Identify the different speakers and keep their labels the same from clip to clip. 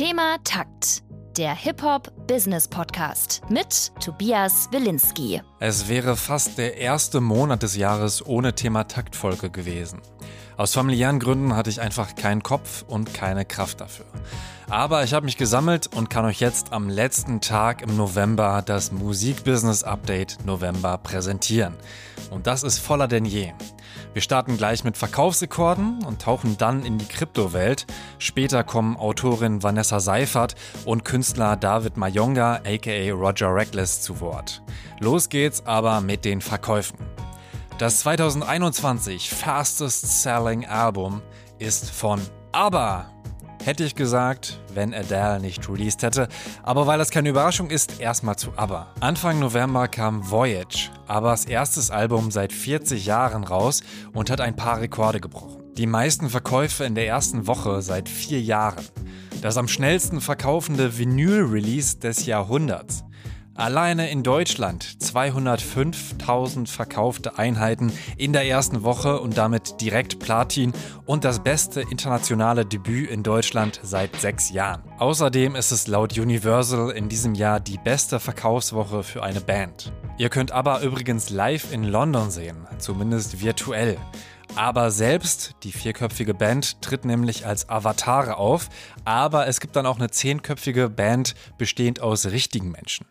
Speaker 1: Thema Takt. Der Hip-Hop-Business-Podcast mit Tobias Wilinski.
Speaker 2: Es wäre fast der erste Monat des Jahres ohne Thema Taktfolge gewesen. Aus familiären Gründen hatte ich einfach keinen Kopf und keine Kraft dafür. Aber ich habe mich gesammelt und kann euch jetzt am letzten Tag im November das Musikbusiness Update November präsentieren. Und das ist voller denn je. Wir starten gleich mit Verkaufsrekorden und tauchen dann in die Kryptowelt. Später kommen Autorin Vanessa Seifert und Künstler David Mayonga aka Roger Reckless zu Wort. Los geht's aber mit den Verkäufen. Das 2021 Fastest Selling Album ist von ABBA. Hätte ich gesagt, wenn Adele nicht released hätte. Aber weil das keine Überraschung ist, erstmal zu ABBA. Anfang November kam Voyage, ABBAs erstes Album seit 40 Jahren raus und hat ein paar Rekorde gebrochen. Die meisten Verkäufe in der ersten Woche seit vier Jahren. Das am schnellsten verkaufende Vinyl-Release des Jahrhunderts. Alleine in Deutschland 205.000 verkaufte Einheiten in der ersten Woche und damit direkt Platin und das beste internationale Debüt in Deutschland seit sechs Jahren. Außerdem ist es laut Universal in diesem Jahr die beste Verkaufswoche für eine Band. Ihr könnt aber übrigens live in London sehen, zumindest virtuell. Aber selbst, die vierköpfige Band, tritt nämlich als Avatare auf, aber es gibt dann auch eine zehnköpfige Band bestehend aus richtigen Menschen.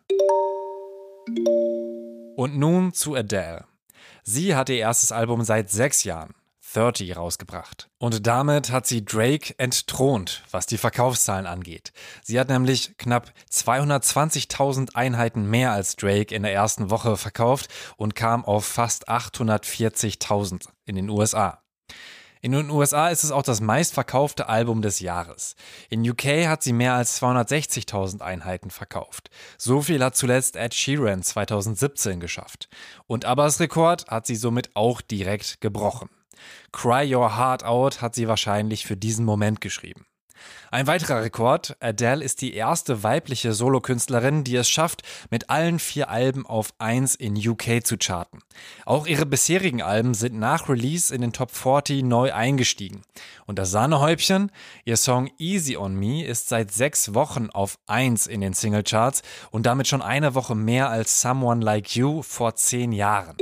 Speaker 2: Und nun zu Adele. Sie hat ihr erstes Album seit sechs Jahren, 30, rausgebracht. Und damit hat sie Drake entthront, was die Verkaufszahlen angeht. Sie hat nämlich knapp 220.000 Einheiten mehr als Drake in der ersten Woche verkauft und kam auf fast 840.000 in den USA. In den USA ist es auch das meistverkaufte Album des Jahres. In UK hat sie mehr als 260.000 Einheiten verkauft. So viel hat zuletzt Ed Sheeran 2017 geschafft. Und Abbas Rekord hat sie somit auch direkt gebrochen. Cry Your Heart Out hat sie wahrscheinlich für diesen Moment geschrieben. Ein weiterer Rekord. Adele ist die erste weibliche Solokünstlerin, die es schafft, mit allen vier Alben auf 1 in UK zu charten. Auch ihre bisherigen Alben sind nach Release in den Top 40 neu eingestiegen. Und das Sahnehäubchen? Ihr Song Easy on Me ist seit sechs Wochen auf 1 in den Singlecharts und damit schon eine Woche mehr als Someone Like You vor zehn Jahren.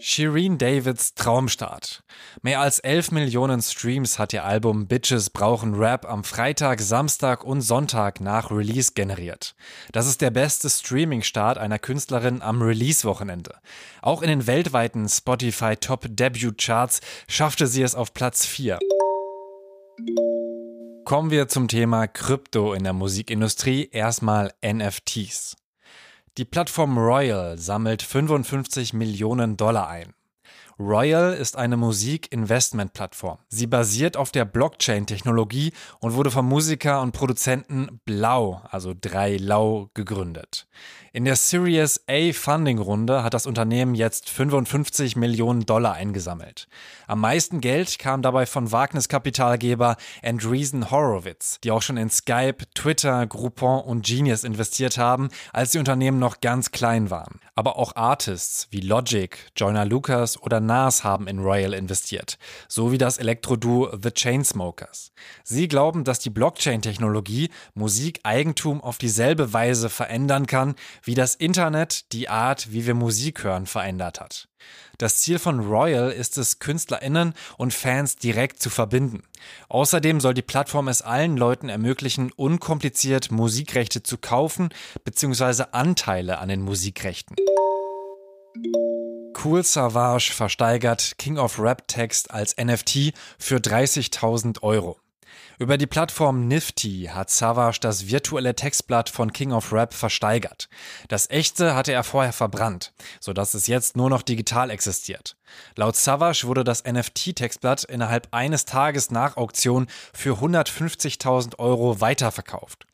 Speaker 2: Shireen Davids Traumstart. Mehr als 11 Millionen Streams hat ihr Album Bitches brauchen Rap am Freitag, Samstag und Sonntag nach Release generiert. Das ist der beste Streaming-Start einer Künstlerin am Release-Wochenende. Auch in den weltweiten Spotify Top Debut Charts schaffte sie es auf Platz 4. Kommen wir zum Thema Krypto in der Musikindustrie. Erstmal NFTs. Die Plattform Royal sammelt 55 Millionen Dollar ein. Royal ist eine Musik-Investment-Plattform. Sie basiert auf der Blockchain-Technologie und wurde vom Musiker und Produzenten Blau, also 3 Lau, gegründet. In der Series A Funding-Runde hat das Unternehmen jetzt 55 Millionen Dollar eingesammelt. Am meisten Geld kam dabei von Wagniskapitalgeber Andreessen Horowitz, die auch schon in Skype, Twitter, Groupon und Genius investiert haben, als die Unternehmen noch ganz klein waren. Aber auch Artists wie Logic, Joyner Lucas oder Nas haben in Royal investiert, so wie das Elektroduo The Chainsmokers. Sie glauben, dass die Blockchain-Technologie Musikeigentum auf dieselbe Weise verändern kann, wie das Internet die Art, wie wir Musik hören, verändert hat. Das Ziel von Royal ist es, KünstlerInnen und Fans direkt zu verbinden. Außerdem soll die Plattform es allen Leuten ermöglichen, unkompliziert Musikrechte zu kaufen bzw. Anteile an den Musikrechten. Cool Savage versteigert King of Rap Text als NFT für 30.000 Euro. Über die Plattform Nifty hat Savage das virtuelle Textblatt von King of Rap versteigert. Das echte hatte er vorher verbrannt, sodass es jetzt nur noch digital existiert. Laut Savage wurde das NFT-Textblatt innerhalb eines Tages nach Auktion für 150.000 Euro weiterverkauft.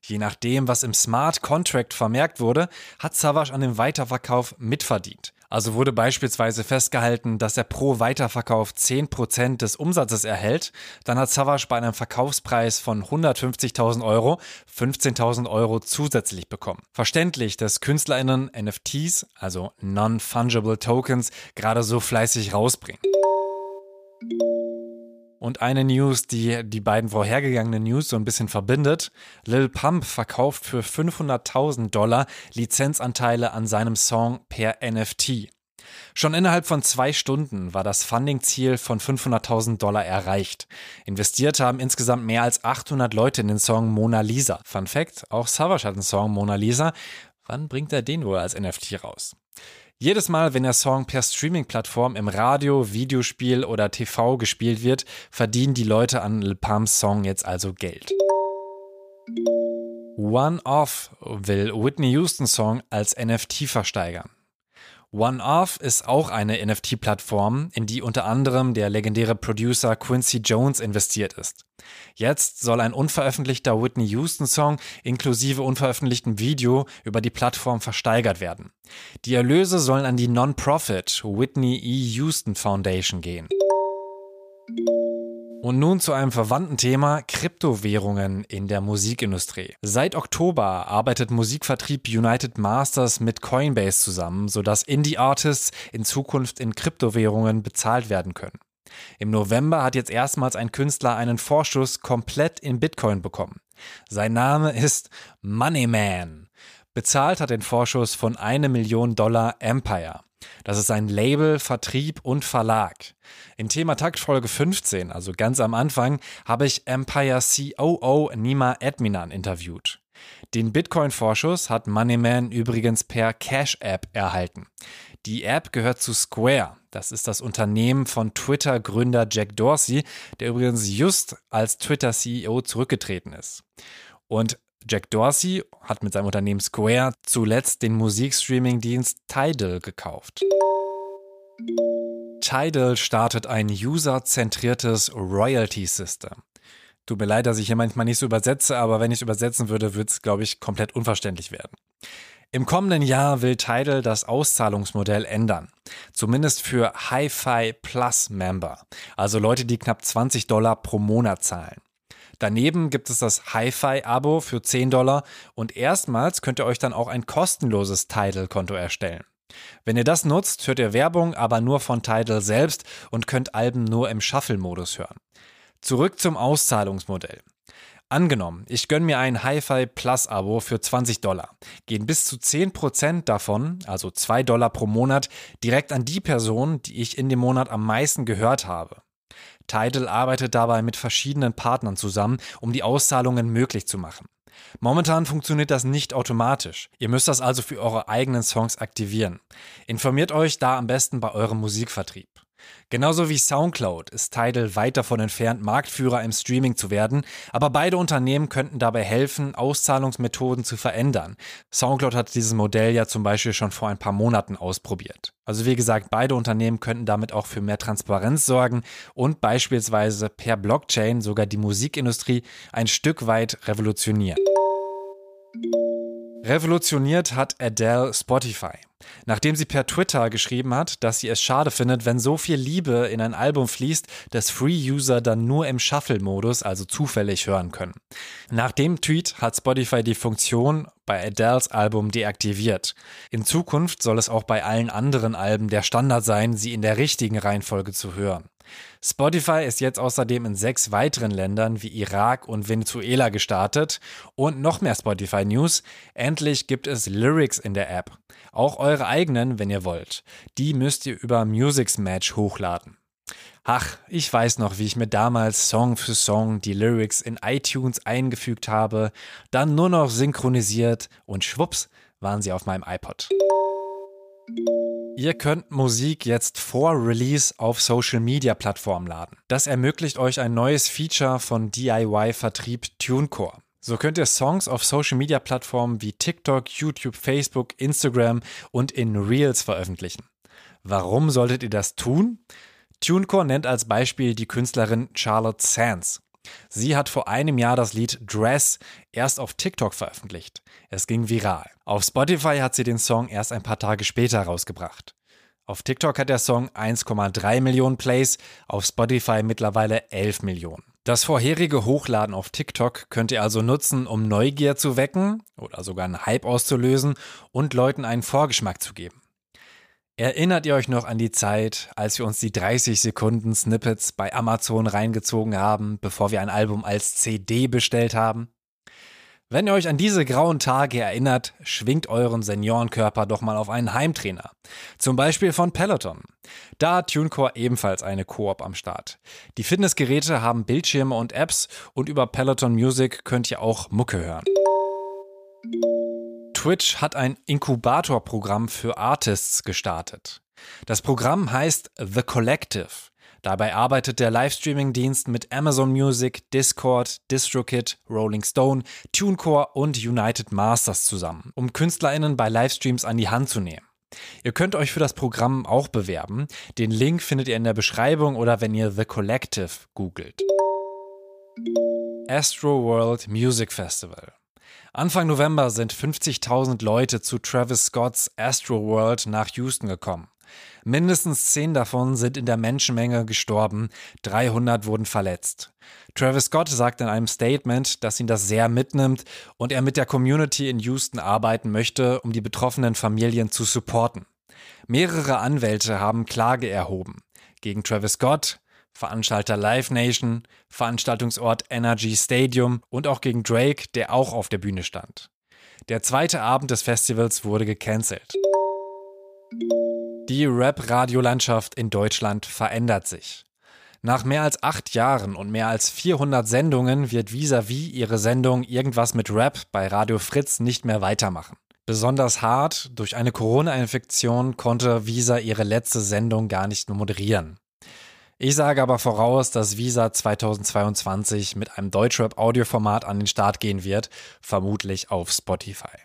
Speaker 2: Je nachdem, was im Smart Contract vermerkt wurde, hat Savage an dem Weiterverkauf mitverdient. Also wurde beispielsweise festgehalten, dass er pro Weiterverkauf 10% des Umsatzes erhält. Dann hat Savage bei einem Verkaufspreis von 150.000 Euro 15.000 Euro zusätzlich bekommen. Verständlich, dass KünstlerInnen NFTs, also Non-Fungible Tokens, gerade so fleißig rausbringen. Und eine News, die die beiden vorhergegangenen News so ein bisschen verbindet. Lil Pump verkauft für 500.000 Dollar Lizenzanteile an seinem Song per NFT. Schon innerhalb von zwei Stunden war das Funding-Ziel von 500.000 Dollar erreicht. Investiert haben insgesamt mehr als 800 Leute in den Song Mona Lisa. Fun Fact, auch Savage hat einen Song Mona Lisa. Wann bringt er den wohl als NFT raus? Jedes Mal, wenn der Song per Streaming-Plattform im Radio, Videospiel oder TV gespielt wird, verdienen die Leute an Lil Pumps Song jetzt also Geld. One Off will Whitney Houston Song als NFT versteigern. OneOff ist auch eine NFT-Plattform, in die unter anderem der legendäre Producer Quincy Jones investiert ist. Jetzt soll ein unveröffentlichter Whitney Houston-Song inklusive unveröffentlichtem Video über die Plattform versteigert werden. Die Erlöse sollen an die Non-Profit Whitney E. Houston Foundation gehen. Und nun zu einem verwandten Thema, Kryptowährungen in der Musikindustrie. Seit Oktober arbeitet Musikvertrieb United Masters mit Coinbase zusammen, sodass Indie-Artists in Zukunft in Kryptowährungen bezahlt werden können. Im November hat jetzt erstmals ein Künstler einen Vorschuss komplett in Bitcoin bekommen. Sein Name ist Moneyman. Bezahlt hat den Vorschuss von eine Million Dollar Empire. Das ist ein Label, Vertrieb und Verlag. In Thema Takt Folge 15, also ganz am Anfang, habe ich Empire COO Nima Edminan interviewt. Den Bitcoin-Vorschuss hat Moneyman übrigens per Cash-App erhalten. Die App gehört zu Square. Das ist das Unternehmen von Twitter-Gründer Jack Dorsey, der übrigens just als Twitter-CEO zurückgetreten ist. Und Jack Dorsey hat mit seinem Unternehmen Square zuletzt den Musikstreaming-Dienst Tidal gekauft. Tidal startet ein userzentriertes Royalty-System. Tut mir leid, dass ich hier manchmal nicht so übersetze, aber wenn ich es übersetzen würde, würde es, glaube ich, komplett unverständlich werden. Im kommenden Jahr will Tidal das Auszahlungsmodell ändern. Zumindest für Hi-Fi Plus Member, also Leute, die knapp 20 Dollar pro Monat zahlen. Daneben gibt es das Hi-Fi-Abo für 10 Dollar und erstmals könnt ihr euch dann auch ein kostenloses Tidal-Konto erstellen. Wenn ihr das nutzt, hört ihr Werbung, aber nur von Tidal selbst und könnt Alben nur im Shuffle-Modus hören. Zurück zum Auszahlungsmodell. Angenommen, ich gönne mir ein Hi-Fi Plus Abo für 20 Dollar. Gehen bis zu 10% davon, also 2 Dollar pro Monat, direkt an die Person, die ich in dem Monat am meisten gehört habe. Tidal arbeitet dabei mit verschiedenen Partnern zusammen, um die Auszahlungen möglich zu machen. Momentan funktioniert das nicht automatisch. Ihr müsst das also für eure eigenen Songs aktivieren. Informiert euch da am besten bei eurem Musikvertrieb. Genauso wie SoundCloud ist Tidal weit davon entfernt, Marktführer im Streaming zu werden, aber beide Unternehmen könnten dabei helfen, Auszahlungsmethoden zu verändern. SoundCloud hat dieses Modell ja zum Beispiel schon vor ein paar Monaten ausprobiert. Also wie gesagt, beide Unternehmen könnten damit auch für mehr Transparenz sorgen und beispielsweise per Blockchain sogar die Musikindustrie ein Stück weit revolutionieren. Revolutioniert hat Adele Spotify. Nachdem sie per Twitter geschrieben hat, dass sie es schade findet, wenn so viel Liebe in ein Album fließt, das Free-User dann nur im Shuffle-Modus, also zufällig hören können. Nach dem Tweet hat Spotify die Funktion bei Adeles Album deaktiviert. In Zukunft soll es auch bei allen anderen Alben der Standard sein, sie in der richtigen Reihenfolge zu hören. Spotify ist jetzt außerdem in sechs weiteren Ländern wie Irak und Venezuela gestartet. Und noch mehr Spotify News. Endlich gibt es Lyrics in der App. Auch eure eigenen, wenn ihr wollt. Die müsst ihr über Musics Match hochladen. Ach, ich weiß noch, wie ich mir damals Song für Song die Lyrics in iTunes eingefügt habe, dann nur noch synchronisiert und schwupps waren sie auf meinem iPod. Ihr könnt Musik jetzt vor Release auf Social Media Plattformen laden. Das ermöglicht euch ein neues Feature von DIY-Vertrieb TuneCore. So könnt ihr Songs auf Social Media Plattformen wie TikTok, YouTube, Facebook, Instagram und in Reels veröffentlichen. Warum solltet ihr das tun? TuneCore nennt als Beispiel die Künstlerin Charlotte Sands. Sie hat vor einem Jahr das Lied Dress erst auf TikTok veröffentlicht. Es ging viral. Auf Spotify hat sie den Song erst ein paar Tage später rausgebracht. Auf TikTok hat der Song 1,3 Millionen Plays, auf Spotify mittlerweile 11 Millionen. Das vorherige Hochladen auf TikTok könnt ihr also nutzen, um Neugier zu wecken oder sogar einen Hype auszulösen und Leuten einen Vorgeschmack zu geben. Erinnert ihr euch noch an die Zeit, als wir uns die 30 Sekunden Snippets bei Amazon reingezogen haben, bevor wir ein Album als CD bestellt haben? Wenn ihr euch an diese grauen Tage erinnert, schwingt euren Seniorenkörper doch mal auf einen Heimtrainer. Zum Beispiel von Peloton. Da hat TuneCore ebenfalls eine Koop am Start. Die Fitnessgeräte haben Bildschirme und Apps und über Peloton Music könnt ihr auch Mucke hören. Twitch hat ein Inkubatorprogramm für Artists gestartet. Das Programm heißt The Collective. Dabei arbeitet der Livestreaming-Dienst mit Amazon Music, Discord, DistroKid, Rolling Stone, TuneCore und United Masters zusammen, um KünstlerInnen bei Livestreams an die Hand zu nehmen. Ihr könnt euch für das Programm auch bewerben. Den Link findet ihr in der Beschreibung oder wenn ihr The Collective googelt. Astro World Music Festival. Anfang November sind 50.000 Leute zu Travis Scotts Astro World nach Houston gekommen. Mindestens zehn davon sind in der Menschenmenge gestorben, 300 wurden verletzt. Travis Scott sagt in einem Statement, dass ihn das sehr mitnimmt und er mit der Community in Houston arbeiten möchte, um die betroffenen Familien zu supporten. Mehrere Anwälte haben Klage erhoben. Gegen Travis Scott, Veranstalter Live Nation, Veranstaltungsort Energy Stadium und auch gegen Drake, der auch auf der Bühne stand. Der zweite Abend des Festivals wurde gecancelt. Die Rap-Radiolandschaft in Deutschland verändert sich. Nach mehr als acht Jahren und mehr als 400 Sendungen wird vis-à-vis ihre Sendung Irgendwas mit Rap bei Radio Fritz nicht mehr weitermachen. Besonders hart, durch eine Corona-Infektion konnte Visa ihre letzte Sendung gar nicht mehr moderieren. Ich sage aber voraus, dass Visa 2022 mit einem Deutschrap-Audioformat an den Start gehen wird, vermutlich auf Spotify.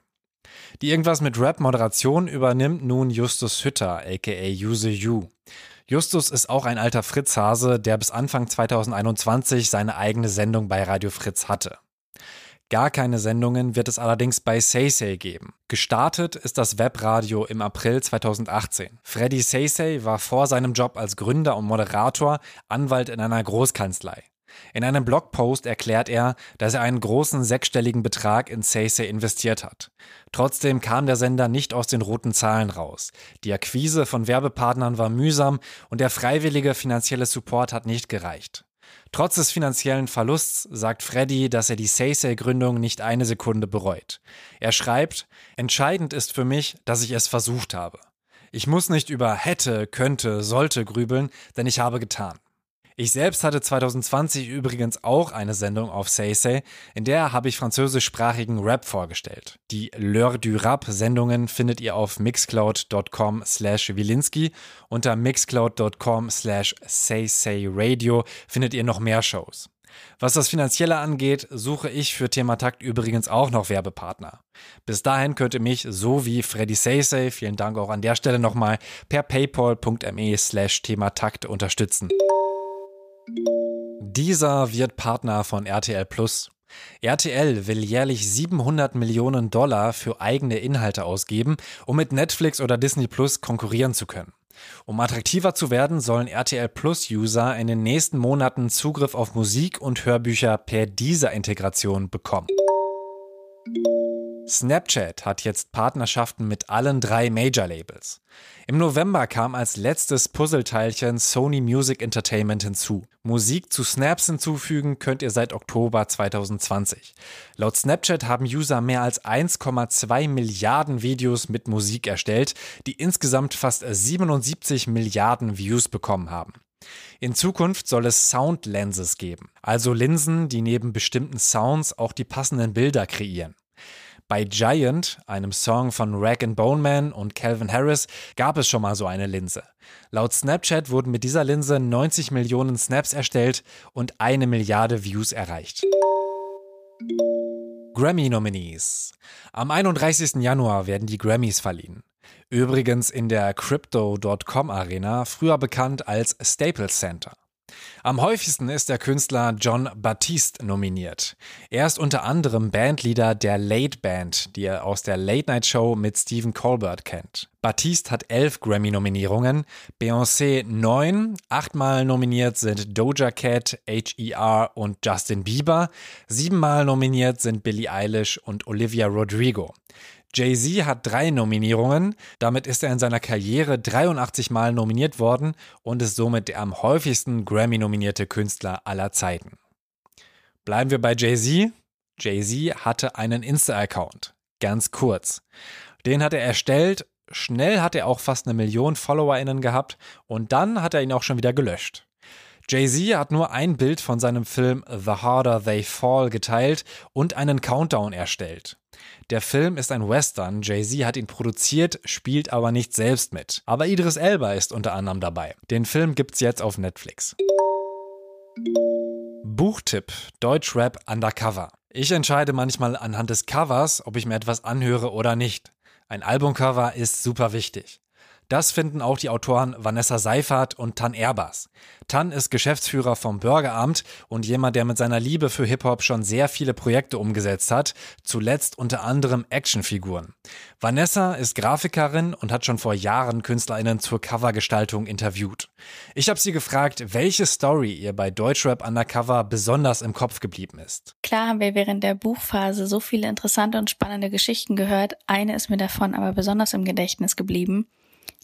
Speaker 2: Die irgendwas mit Rap-Moderation übernimmt nun Justus Hütter, aka Use You. Justus ist auch ein alter Fritz-Hase, der bis Anfang 2021 seine eigene Sendung bei Radio Fritz hatte. Gar keine Sendungen wird es allerdings bei Say geben. Gestartet ist das Webradio im April 2018. Freddy Say war vor seinem Job als Gründer und Moderator Anwalt in einer Großkanzlei. In einem Blogpost erklärt er, dass er einen großen sechsstelligen Betrag in Say investiert hat. Trotzdem kam der Sender nicht aus den roten Zahlen raus. Die Akquise von Werbepartnern war mühsam und der freiwillige finanzielle Support hat nicht gereicht. Trotz des finanziellen Verlusts sagt Freddy, dass er die Say-Say-Gründung nicht eine Sekunde bereut. Er schreibt, entscheidend ist für mich, dass ich es versucht habe. Ich muss nicht über hätte, könnte, sollte grübeln, denn ich habe getan. Ich selbst hatte 2020 übrigens auch eine Sendung auf Say, in der habe ich französischsprachigen Rap vorgestellt. Die L'heure du Rap Sendungen findet ihr auf mixcloud.com slash Wilinski. Unter mixcloud.com slash saysayradio findet ihr noch mehr Shows. Was das Finanzielle angeht, suche ich für Thema Takt übrigens auch noch Werbepartner. Bis dahin könnt ihr mich, so wie Freddy Saysay, vielen Dank auch an der Stelle nochmal, per paypal.me slash Thematakt unterstützen. Dieser wird Partner von RTL Plus. RTL will jährlich 700 Millionen Dollar für eigene Inhalte ausgeben, um mit Netflix oder Disney Plus konkurrieren zu können. Um attraktiver zu werden, sollen RTL Plus User in den nächsten Monaten Zugriff auf Musik und Hörbücher per dieser Integration bekommen. Snapchat hat jetzt Partnerschaften mit allen drei Major-Labels. Im November kam als letztes Puzzleteilchen Sony Music Entertainment hinzu. Musik zu Snaps hinzufügen könnt ihr seit Oktober 2020. Laut Snapchat haben User mehr als 1,2 Milliarden Videos mit Musik erstellt, die insgesamt fast 77 Milliarden Views bekommen haben. In Zukunft soll es Sound Lenses geben, also Linsen, die neben bestimmten Sounds auch die passenden Bilder kreieren. Bei Giant, einem Song von Rag Bone Man und Calvin Harris, gab es schon mal so eine Linse. Laut Snapchat wurden mit dieser Linse 90 Millionen Snaps erstellt und eine Milliarde Views erreicht. Grammy-Nominees. Am 31. Januar werden die Grammys verliehen. Übrigens in der Crypto.com Arena, früher bekannt als Staples Center. Am häufigsten ist der Künstler John Baptiste nominiert. Er ist unter anderem Bandleader der Late Band, die er aus der Late Night Show mit Stephen Colbert kennt. Baptiste hat elf Grammy-Nominierungen, Beyoncé neun, achtmal nominiert sind Doja Cat, H.E.R. und Justin Bieber, siebenmal nominiert sind Billie Eilish und Olivia Rodrigo. Jay-Z hat drei Nominierungen. Damit ist er in seiner Karriere 83 Mal nominiert worden und ist somit der am häufigsten Grammy-nominierte Künstler aller Zeiten. Bleiben wir bei Jay-Z. Jay-Z hatte einen Insta-Account. Ganz kurz. Den hat er erstellt. Schnell hat er auch fast eine Million FollowerInnen gehabt und dann hat er ihn auch schon wieder gelöscht. Jay-Z hat nur ein Bild von seinem Film The Harder They Fall geteilt und einen Countdown erstellt. Der Film ist ein Western, Jay-Z hat ihn produziert, spielt aber nicht selbst mit. Aber Idris Elba ist unter anderem dabei. Den Film gibt's jetzt auf Netflix. Buchtipp Deutschrap Undercover. Ich entscheide manchmal anhand des Covers, ob ich mir etwas anhöre oder nicht. Ein Albumcover ist super wichtig. Das finden auch die Autoren Vanessa Seifert und Tan Erbers. Tan ist Geschäftsführer vom Bürgeramt und jemand, der mit seiner Liebe für Hip-Hop schon sehr viele Projekte umgesetzt hat, zuletzt unter anderem Actionfiguren. Vanessa ist Grafikerin und hat schon vor Jahren KünstlerInnen zur Covergestaltung interviewt. Ich habe sie gefragt, welche Story ihr bei Deutschrap Undercover besonders im Kopf geblieben ist.
Speaker 3: Klar haben wir während der Buchphase so viele interessante und spannende Geschichten gehört. Eine ist mir davon aber besonders im Gedächtnis geblieben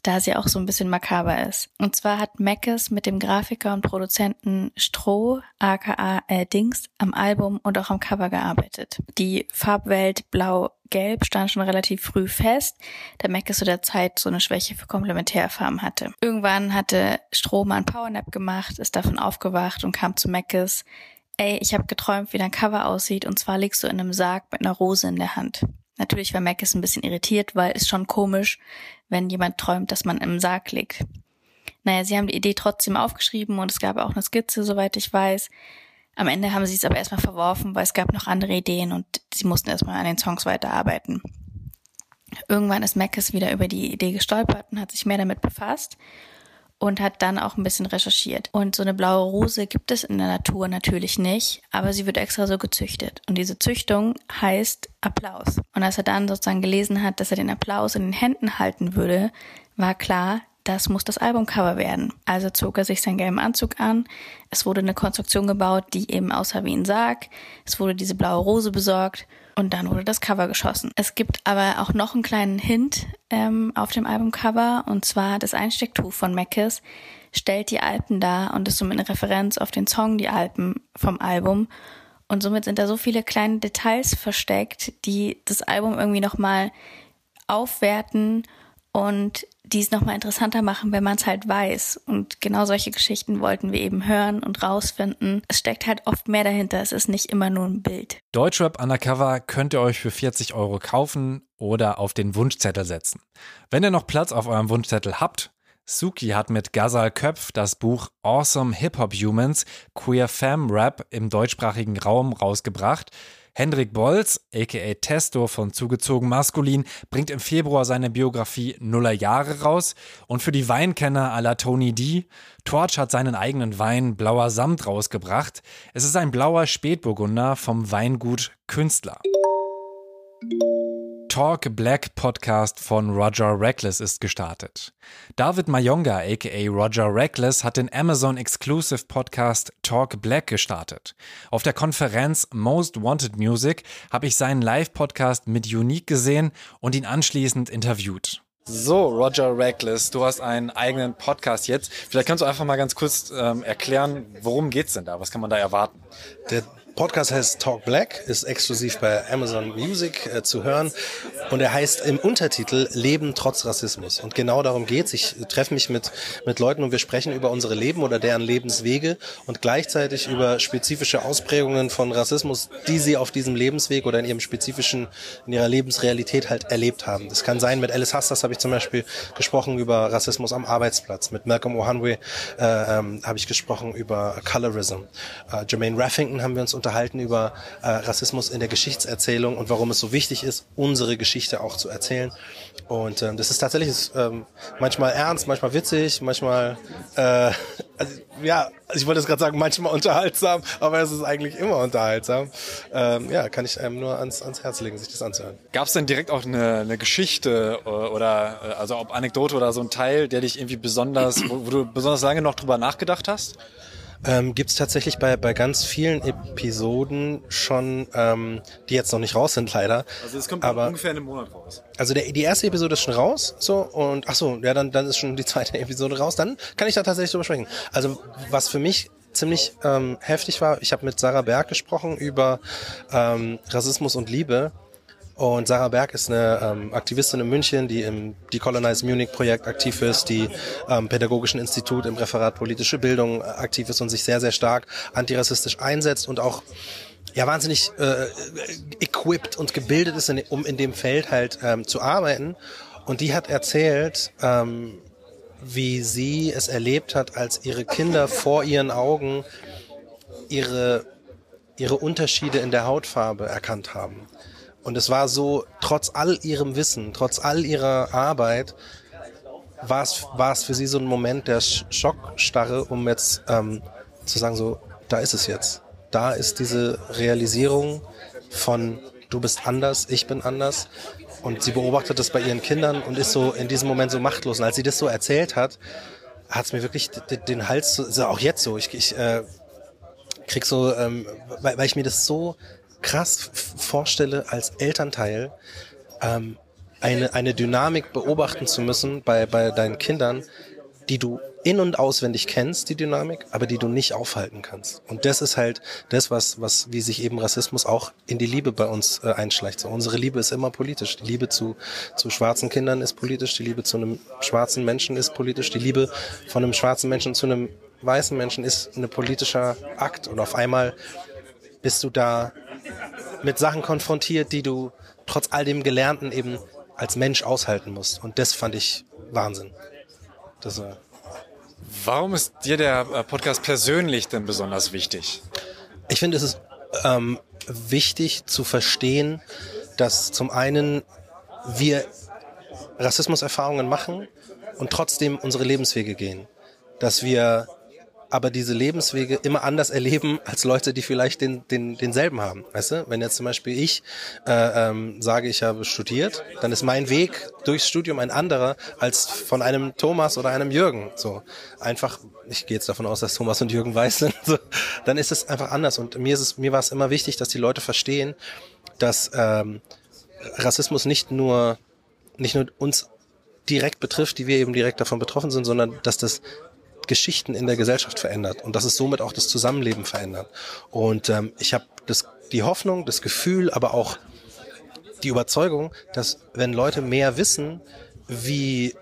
Speaker 3: da sie auch so ein bisschen makaber ist. Und zwar hat Mackes mit dem Grafiker und Produzenten Stroh, aka äh, Dings, am Album und auch am Cover gearbeitet. Die Farbwelt Blau-Gelb stand schon relativ früh fest, da Mackes zu der Zeit so eine Schwäche für Komplementärfarben hatte. Irgendwann hatte Stroh mal ein Powernap gemacht, ist davon aufgewacht und kam zu Mackes, ey, ich habe geträumt, wie dein Cover aussieht und zwar liegst du in einem Sarg mit einer Rose in der Hand. Natürlich war Mac ein bisschen irritiert, weil es schon komisch, wenn jemand träumt, dass man im Sarg liegt. Naja, sie haben die Idee trotzdem aufgeschrieben und es gab auch eine Skizze, soweit ich weiß. Am Ende haben sie es aber erstmal verworfen, weil es gab noch andere Ideen und sie mussten erstmal an den Songs weiterarbeiten. Irgendwann ist Mackes wieder über die Idee gestolpert und hat sich mehr damit befasst und hat dann auch ein bisschen recherchiert. Und so eine blaue Rose gibt es in der Natur natürlich nicht, aber sie wird extra so gezüchtet. Und diese Züchtung heißt Applaus. Und als er dann sozusagen gelesen hat, dass er den Applaus in den Händen halten würde, war klar, das muss das Albumcover werden. Also zog er sich seinen gelben Anzug an. Es wurde eine Konstruktion gebaut, die eben aussah wie ein Sarg. Es wurde diese blaue Rose besorgt und dann wurde das Cover geschossen. Es gibt aber auch noch einen kleinen Hint ähm, auf dem Albumcover und zwar das Einstecktuch von Mackes stellt die Alpen dar und ist somit eine Referenz auf den Song Die Alpen vom Album. Und somit sind da so viele kleine Details versteckt, die das Album irgendwie nochmal aufwerten und die es nochmal interessanter machen, wenn man es halt weiß. Und genau solche Geschichten wollten wir eben hören und rausfinden. Es steckt halt oft mehr dahinter. Es ist nicht immer nur ein Bild.
Speaker 2: Deutschrap Undercover könnt ihr euch für 40 Euro kaufen oder auf den Wunschzettel setzen. Wenn ihr noch Platz auf eurem Wunschzettel habt, Suki hat mit Gazal Köpf das Buch Awesome Hip Hop Humans Queer Fam Rap im deutschsprachigen Raum rausgebracht. Hendrik Bolz, aka Testo von Zugezogen Maskulin, bringt im Februar seine Biografie Nuller Jahre raus und für die Weinkenner à la Tony D, Torch hat seinen eigenen Wein Blauer Samt rausgebracht. Es ist ein blauer Spätburgunder vom Weingut Künstler. Talk Black Podcast von Roger Reckless ist gestartet. David Mayonga, aka Roger Reckless, hat den Amazon Exclusive Podcast Talk Black gestartet. Auf der Konferenz Most Wanted Music habe ich seinen Live-Podcast mit Unique gesehen und ihn anschließend interviewt. So, Roger Reckless, du hast einen eigenen Podcast jetzt. Vielleicht kannst du einfach mal ganz kurz ähm, erklären, worum geht's denn da? Was kann man da erwarten?
Speaker 4: Der Podcast heißt Talk Black, ist exklusiv bei Amazon Music äh, zu hören und er heißt im Untertitel Leben trotz Rassismus. Und genau darum geht's. Ich treffe mich mit, mit Leuten und wir sprechen über unsere Leben oder deren Lebenswege und gleichzeitig über spezifische Ausprägungen von Rassismus, die sie auf diesem Lebensweg oder in ihrem spezifischen, in ihrer Lebensrealität halt erlebt haben. Das kann sein, mit Alice Hastas habe ich zum Beispiel gesprochen über Rassismus am Arbeitsplatz. Mit Malcolm Ohanwe äh, ähm, habe ich gesprochen über Colorism. Äh, Jermaine Raffington haben wir uns unterhalten über äh, Rassismus in der Geschichtserzählung und warum es so wichtig ist, unsere Geschichte auch zu erzählen. Und ähm, das ist tatsächlich ist, ähm, manchmal ernst, manchmal witzig, manchmal äh, also, ja, ich wollte es gerade sagen, manchmal unterhaltsam, aber es ist eigentlich immer unterhaltsam. Ähm, ja, kann ich einem nur ans, ans Herz legen, sich das anzuhören.
Speaker 2: Gab es denn direkt auch eine, eine Geschichte äh, oder äh, also ob Anekdote oder so ein Teil, der dich irgendwie besonders, wo, wo du besonders lange noch drüber nachgedacht hast?
Speaker 4: Ähm, Gibt es tatsächlich bei, bei ganz vielen Episoden schon, ähm, die jetzt noch nicht raus sind leider.
Speaker 2: Also es kommt
Speaker 4: aber,
Speaker 2: ungefähr in einem Monat raus.
Speaker 4: Also der, die erste Episode ist schon raus, so und ach so, ja, dann dann ist schon die zweite Episode raus. Dann kann ich da tatsächlich drüber sprechen. Also was für mich ziemlich ähm, heftig war, ich habe mit Sarah Berg gesprochen über ähm, Rassismus und Liebe und Sarah Berg ist eine ähm, Aktivistin in München, die im Decolonize Munich Projekt aktiv ist, die am Pädagogischen Institut im Referat politische Bildung aktiv ist und sich sehr, sehr stark antirassistisch einsetzt und auch ja wahnsinnig äh, equipped und gebildet ist, in, um in dem Feld halt ähm, zu arbeiten. Und die hat erzählt, ähm, wie sie es erlebt hat, als ihre Kinder vor ihren Augen ihre, ihre Unterschiede in der Hautfarbe erkannt haben. Und es war so, trotz all ihrem Wissen, trotz all ihrer Arbeit, war es, für sie so ein Moment der Schockstarre, um jetzt ähm, zu sagen, so, da ist es jetzt. Da ist diese Realisierung von, du bist anders, ich bin anders. Und sie beobachtet das bei ihren Kindern und ist so in diesem Moment so machtlos. Und als sie das so erzählt hat, hat es mir wirklich den Hals, so, auch jetzt so, ich, ich äh, krieg so, ähm, weil, weil ich mir das so krass vorstelle, als Elternteil ähm, eine, eine Dynamik beobachten zu müssen bei, bei deinen Kindern, die du in- und auswendig kennst, die Dynamik, aber die du nicht aufhalten kannst. Und das ist halt das, was, was wie sich eben Rassismus auch in die Liebe bei uns äh, einschleicht. So, unsere Liebe ist immer politisch. Die Liebe zu, zu schwarzen Kindern ist politisch, die Liebe zu einem schwarzen Menschen ist politisch, die Liebe von einem schwarzen Menschen zu einem weißen Menschen ist ein politischer Akt. Und auf einmal bist du da mit Sachen konfrontiert, die du trotz all dem Gelernten eben als Mensch aushalten musst. Und das fand ich Wahnsinn. Das war
Speaker 2: Warum ist dir der äh, Podcast persönlich denn besonders wichtig?
Speaker 4: Ich finde, es ist ähm, wichtig zu verstehen, dass zum einen wir Rassismuserfahrungen machen und trotzdem unsere Lebenswege gehen. Dass wir aber diese Lebenswege immer anders erleben als Leute, die vielleicht den, den, denselben haben. Weißt du, wenn jetzt zum Beispiel ich äh, ähm, sage, ich habe studiert, dann ist mein Weg durchs Studium ein anderer als von einem Thomas oder einem Jürgen. So einfach, ich gehe jetzt davon aus, dass Thomas und Jürgen weiß sind. So, dann ist es einfach anders. Und mir ist es, mir war es immer wichtig, dass die Leute verstehen, dass ähm, Rassismus nicht nur nicht nur uns direkt betrifft, die wir eben direkt davon betroffen sind, sondern dass das Geschichten in der Gesellschaft verändert und dass es somit auch das Zusammenleben verändert. Und ähm, ich habe die Hoffnung, das Gefühl, aber auch die Überzeugung, dass wenn Leute mehr wissen, wie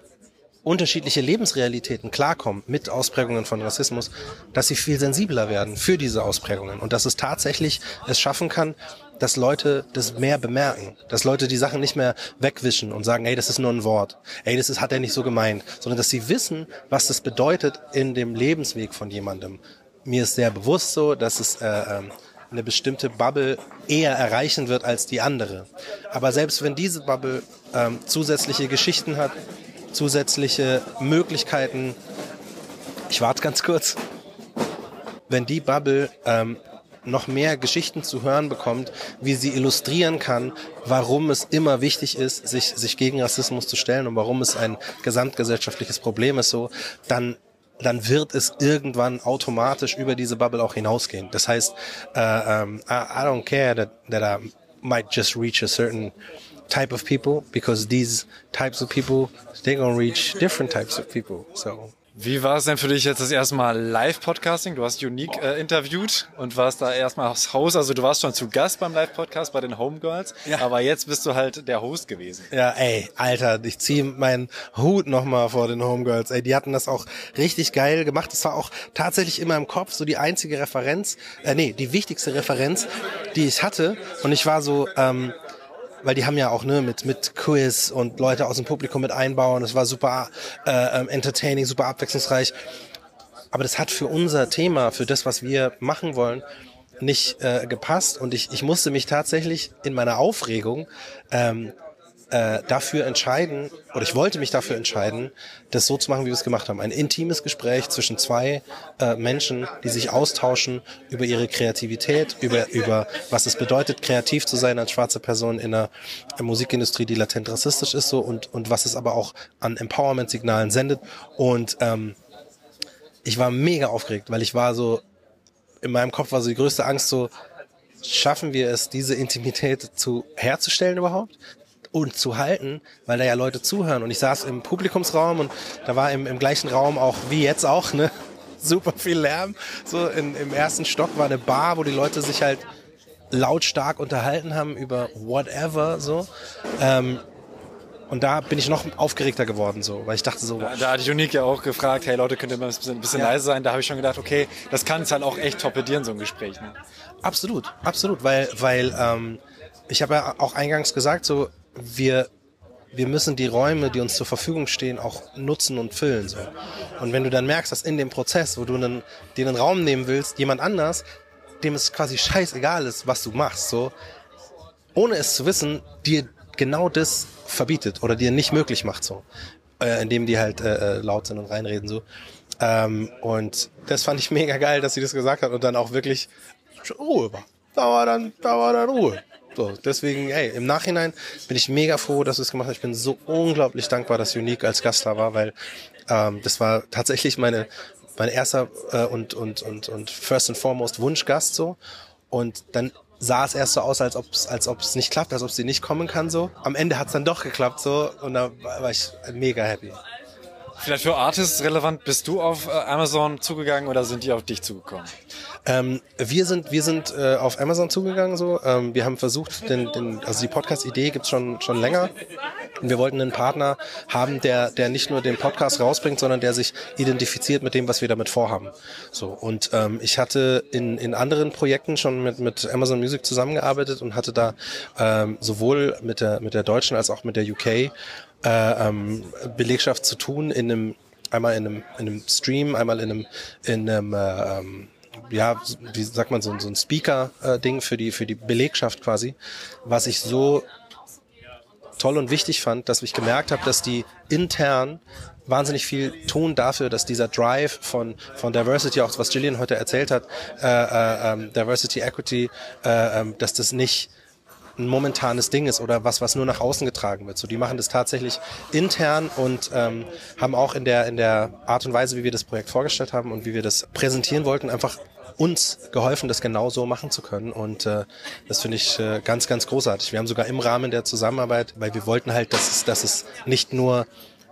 Speaker 4: unterschiedliche Lebensrealitäten klarkommen mit Ausprägungen von Rassismus, dass sie viel sensibler werden für diese Ausprägungen und dass es tatsächlich es schaffen kann, dass Leute das mehr bemerken, dass Leute die Sachen nicht mehr wegwischen und sagen, hey, das ist nur ein Wort, hey, das ist, hat er nicht so gemeint, sondern dass sie wissen, was das bedeutet in dem Lebensweg von jemandem. Mir ist sehr bewusst so, dass es äh, ähm, eine bestimmte Bubble eher erreichen wird als die andere. Aber selbst wenn diese Bubble ähm, zusätzliche Geschichten hat, zusätzliche Möglichkeiten, ich warte ganz kurz, wenn die Bubble ähm, noch mehr Geschichten zu hören bekommt, wie sie illustrieren kann, warum es immer wichtig ist, sich, sich gegen Rassismus zu stellen und warum es ein gesamtgesellschaftliches Problem ist, so, dann dann wird es irgendwann automatisch über diese Bubble auch hinausgehen. Das heißt, uh, um, I, I don't care that, that I might just reach a certain type of people because these types of people, they're gonna reach different types of people. So
Speaker 2: wie war es denn für dich jetzt das erste Mal Live-Podcasting? Du hast Unique äh, interviewt und warst da erstmal aufs Haus. Also du warst schon zu Gast beim Live-Podcast bei den Homegirls, ja. aber jetzt bist du halt der Host gewesen.
Speaker 4: Ja, ey, Alter, ich ziehe meinen Hut nochmal vor den Homegirls. Ey, die hatten das auch richtig geil gemacht. Das war auch tatsächlich immer im Kopf so die einzige Referenz, äh, nee, die wichtigste Referenz, die ich hatte. Und ich war so, ähm, weil die haben ja auch ne mit mit Quiz und Leute aus dem Publikum mit einbauen. Es war super äh, ähm, entertaining, super abwechslungsreich. Aber das hat für unser Thema, für das, was wir machen wollen, nicht äh, gepasst. Und ich, ich musste mich tatsächlich in meiner Aufregung ähm, äh, dafür entscheiden, oder ich wollte mich dafür entscheiden, das so zu machen, wie wir es gemacht haben. Ein intimes Gespräch zwischen zwei äh, Menschen, die sich austauschen über ihre Kreativität, über, über was es bedeutet, kreativ zu sein als schwarze Person in einer Musikindustrie, die latent rassistisch ist so und, und was es aber auch an Empowerment-Signalen sendet. Und ähm, ich war mega aufgeregt, weil ich war so, in meinem Kopf war so die größte Angst so, schaffen wir es, diese Intimität zu herzustellen überhaupt? Und zu halten, weil da ja Leute zuhören. Und ich saß im Publikumsraum und da war im, im gleichen Raum auch, wie jetzt auch, ne, super viel Lärm. So in, im ersten Stock war eine Bar, wo die Leute sich halt lautstark unterhalten haben über whatever, so. Ähm, und da bin ich noch aufgeregter geworden, so, weil ich dachte so.
Speaker 2: Da, da hatte ich Unique ja auch gefragt, hey Leute, könnt ihr mal ein bisschen, ein bisschen ja. leise sein? Da habe ich schon gedacht, okay, das kann es halt auch echt torpedieren, so ein Gespräch. Ne?
Speaker 4: Absolut, absolut, weil, weil ähm, ich habe ja auch eingangs gesagt, so wir wir müssen die Räume, die uns zur Verfügung stehen, auch nutzen und füllen. So. Und wenn du dann merkst, dass in dem Prozess, wo du einen, dir einen Raum nehmen willst, jemand anders, dem es quasi scheißegal ist, was du machst, so, ohne es zu wissen, dir genau das verbietet oder dir nicht möglich macht, so, äh, indem die halt äh, äh, laut sind und reinreden, so. Ähm, und das fand ich mega geil, dass sie das gesagt hat und dann auch wirklich Ruhe war. Da war dann, da war dann Ruhe. So, deswegen, ey, im Nachhinein bin ich mega froh, dass du es gemacht hast. Ich bin so unglaublich dankbar, dass Unique als Gast da war, weil ähm, das war tatsächlich meine mein erster äh, und und und und first and foremost Wunschgast so. Und dann sah es erst so aus, als ob es als ob es nicht klappt, als ob sie nicht kommen kann so. Am Ende hat es dann doch geklappt so und da war ich mega happy.
Speaker 2: Vielleicht für Artists relevant, bist du auf äh, Amazon zugegangen oder sind die auf dich zugekommen?
Speaker 4: Ähm, wir sind, wir sind äh, auf Amazon zugegangen so. Ähm, wir haben versucht, den, den, also die Podcast-Idee gibt's schon schon länger. Und wir wollten einen Partner haben, der, der nicht nur den Podcast rausbringt, sondern der sich identifiziert mit dem, was wir damit vorhaben. So und ähm, ich hatte in, in anderen Projekten schon mit, mit Amazon Music zusammengearbeitet und hatte da ähm, sowohl mit der mit der deutschen als auch mit der UK äh, ähm, Belegschaft zu tun in einem einmal in einem, in einem Stream, einmal in einem in einem äh, ähm, ja, wie sagt man, so, so ein Speaker-Ding für die, für die Belegschaft quasi, was ich so toll und wichtig fand, dass ich gemerkt habe, dass die intern wahnsinnig viel tun dafür, dass dieser Drive von von Diversity, auch was Gillian heute erzählt hat, äh, äh, ähm, Diversity, Equity, äh, äh, dass das nicht ein momentanes Ding ist oder was, was nur nach außen getragen wird. So, die machen das tatsächlich intern und ähm, haben auch in der in der Art und Weise, wie wir das Projekt vorgestellt haben und wie wir das präsentieren wollten, einfach uns geholfen, das genau so machen zu können. Und äh, das finde ich äh, ganz, ganz großartig. Wir haben sogar im Rahmen der Zusammenarbeit, weil wir wollten halt, dass es, dass es nicht nur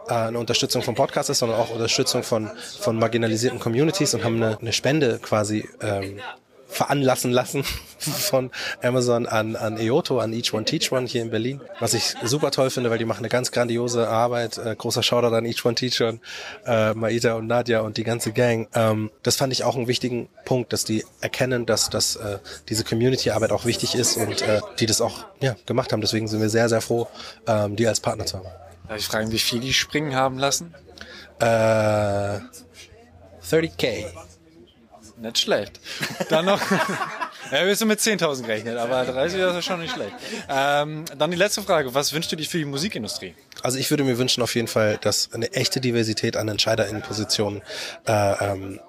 Speaker 4: äh, eine Unterstützung vom Podcast ist, sondern auch Unterstützung von, von marginalisierten Communities und haben eine, eine Spende quasi ähm, veranlassen lassen von Amazon an, an EOTO, an Each One Teach One hier in Berlin. Was ich super toll finde, weil die machen eine ganz grandiose Arbeit. Äh, großer Shoutout an Each One Teach One, äh, Maida und Nadja und die ganze Gang. Ähm, das fand ich auch einen wichtigen Punkt, dass die erkennen, dass, dass äh, diese Community-Arbeit auch wichtig ist und äh, die das auch ja, gemacht haben. Deswegen sind wir sehr, sehr froh, ähm, die als Partner zu haben.
Speaker 2: Darf ich fragen, wie viel die springen haben lassen?
Speaker 4: Äh, 30k.
Speaker 2: Nicht schlecht. Dann noch. ja, wir sind mit 10.000 gerechnet, aber 30 ist schon nicht schlecht. Ähm, dann die letzte Frage. Was wünschst du dir für die Musikindustrie?
Speaker 4: Also ich würde mir wünschen auf jeden Fall, dass eine echte Diversität an EntscheiderInnenpositionen äh, ähm,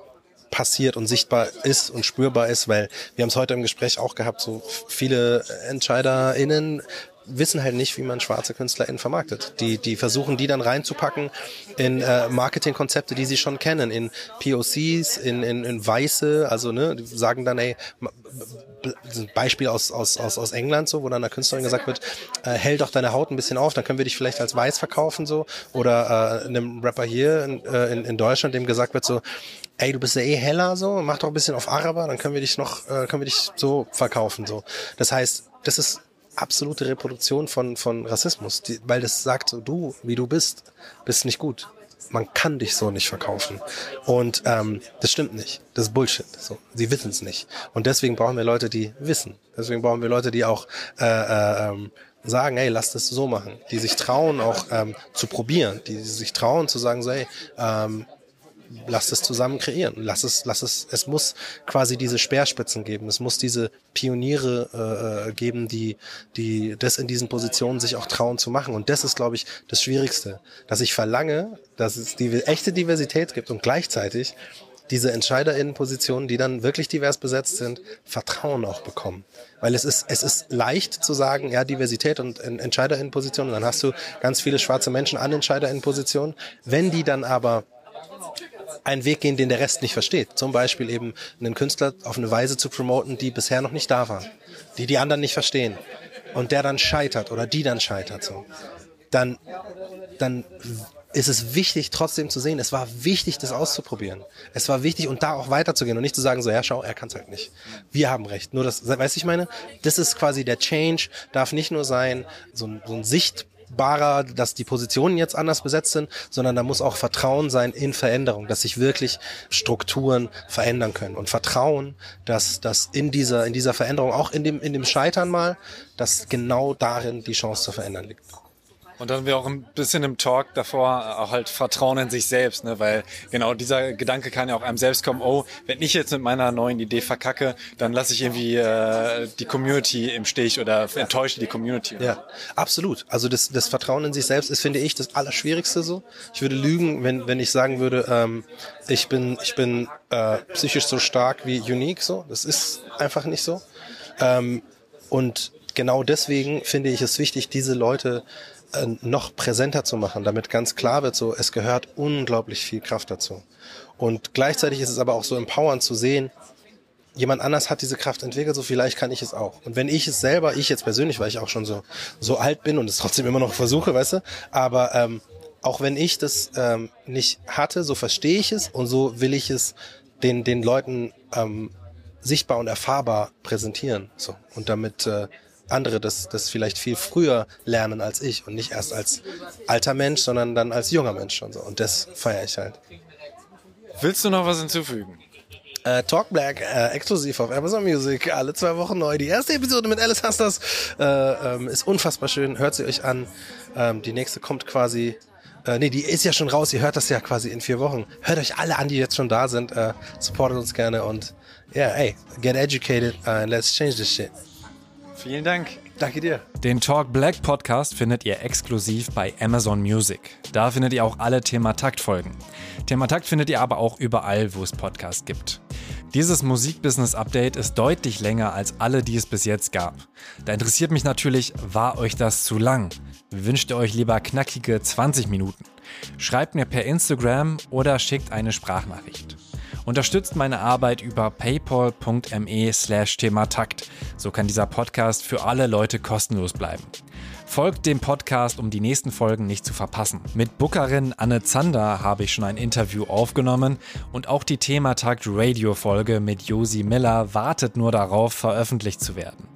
Speaker 4: passiert und sichtbar ist und spürbar ist, weil wir haben es heute im Gespräch auch gehabt, so viele EntscheiderInnen wissen halt nicht, wie man schwarze KünstlerInnen vermarktet. Die, die versuchen, die dann reinzupacken in äh, Marketingkonzepte, die sie schon kennen, in POCs, in, in, in Weiße, also ne, die sagen dann, ey, Beispiel aus, aus, aus, aus England, so, wo dann einer Künstlerin gesagt wird, äh, hell doch deine Haut ein bisschen auf, dann können wir dich vielleicht als weiß verkaufen, so. Oder äh, einem Rapper hier in, äh, in, in Deutschland, dem gesagt wird, so, ey, du bist ja eh heller, so, mach doch ein bisschen auf Araber, dann können wir dich noch, äh, können wir dich so verkaufen, so. Das heißt, das ist absolute Reproduktion von, von Rassismus, die, weil das sagt so, du, wie du bist, bist nicht gut. Man kann dich so nicht verkaufen. Und ähm, das stimmt nicht. Das ist Bullshit. So, sie wissen es nicht. Und deswegen brauchen wir Leute, die wissen. Deswegen brauchen wir Leute, die auch äh, äh, ähm, sagen, hey, lass das so machen. Die sich trauen, auch ähm, zu probieren. Die sich trauen zu sagen, so, hey, ähm, lass es zusammen kreieren. Lass es, lass es, es muss quasi diese Speerspitzen geben. Es muss diese Pioniere äh, geben, die, die das in diesen Positionen sich auch trauen zu machen. Und das ist, glaube ich, das Schwierigste, dass ich verlange, dass es die echte Diversität gibt und gleichzeitig diese EntscheiderInnen-Positionen, die dann wirklich divers besetzt sind, Vertrauen auch bekommen. Weil es ist, es ist leicht zu sagen, ja, Diversität und EntscheiderInnen-Positionen, dann hast du ganz viele schwarze Menschen an EntscheiderInnen-Positionen. Wenn die dann aber einen Weg gehen, den der Rest nicht versteht. Zum Beispiel eben einen Künstler auf eine Weise zu promoten, die bisher noch nicht da war, die die anderen nicht verstehen und der dann scheitert oder die dann scheitert, so, dann, dann ist es wichtig, trotzdem zu sehen, es war wichtig, das auszuprobieren. Es war wichtig und da auch weiterzugehen und nicht zu sagen, so, ja, schau, er kann es halt nicht. Wir haben recht. Nur das, weißt du, ich meine, das ist quasi der Change, darf nicht nur sein, so ein, so ein sichtbarer, dass die Positionen jetzt anders besetzt sind, sondern da muss auch Vertrauen sein in Veränderung, dass sich wirklich Strukturen verändern können und Vertrauen, dass, dass in dieser, in dieser Veränderung, auch in dem, in dem Scheitern mal, dass genau darin die Chance zu verändern liegt.
Speaker 2: Und dann wir auch ein bisschen im Talk davor auch halt Vertrauen in sich selbst, ne? weil genau dieser Gedanke kann ja auch einem selbst kommen, oh, wenn ich jetzt mit meiner neuen Idee verkacke, dann lasse ich irgendwie äh, die Community im Stich oder enttäusche die Community.
Speaker 4: Ja, absolut. Also das, das Vertrauen in sich selbst ist, finde ich, das Allerschwierigste so. Ich würde lügen, wenn, wenn ich sagen würde, ähm, ich bin, ich bin äh, psychisch so stark wie Unique so. Das ist einfach nicht so. Ähm, und genau deswegen finde ich es wichtig, diese Leute äh, noch präsenter zu machen, damit ganz klar wird, so es gehört unglaublich viel Kraft dazu. Und gleichzeitig ist es aber auch so empowernd zu sehen, jemand anders hat diese Kraft entwickelt, so vielleicht kann ich es auch. Und wenn ich es selber, ich jetzt persönlich, weil ich auch schon so so alt bin und es trotzdem immer noch versuche, weißt du, aber ähm, auch wenn ich das ähm, nicht hatte, so verstehe ich es und so will ich es den den Leuten ähm, sichtbar und erfahrbar präsentieren. So und damit äh, andere das, das vielleicht viel früher lernen als ich und nicht erst als alter Mensch, sondern dann als junger Mensch schon so. Und das feiere ich halt.
Speaker 2: Willst du noch was hinzufügen?
Speaker 4: Äh, Talk Black, äh, exklusiv auf Amazon Music, alle zwei Wochen neu. Die erste Episode mit Alice Hasters äh, ähm, ist unfassbar schön. Hört sie euch an. Ähm, die nächste kommt quasi äh, nee, die ist ja schon raus. Ihr hört das ja quasi in vier Wochen. Hört euch alle an, die jetzt schon da sind. Äh, supportet uns gerne und ja, yeah, ey, get educated and let's change this shit.
Speaker 2: Vielen Dank.
Speaker 4: Danke dir.
Speaker 2: Den Talk Black Podcast findet ihr exklusiv bei Amazon Music. Da findet ihr auch alle Thema Takt Folgen. Thema Takt findet ihr aber auch überall, wo es Podcasts gibt. Dieses Musikbusiness Update ist deutlich länger als alle, die es bis jetzt gab. Da interessiert mich natürlich, war euch das zu lang? Wünscht ihr euch lieber knackige 20 Minuten? Schreibt mir per Instagram oder schickt eine Sprachnachricht. Unterstützt meine Arbeit über paypal.me slash thematakt. So kann dieser Podcast für alle Leute kostenlos bleiben. Folgt dem Podcast, um die nächsten Folgen nicht zu verpassen. Mit Bookerin Anne Zander habe ich schon ein Interview aufgenommen und auch die Thematakt Radio Folge mit Josi Miller wartet nur darauf, veröffentlicht zu werden.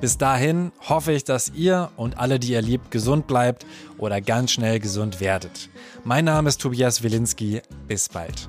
Speaker 2: Bis dahin hoffe ich, dass ihr und alle, die ihr liebt, gesund bleibt oder ganz schnell gesund werdet. Mein Name ist Tobias Wilinski. Bis bald.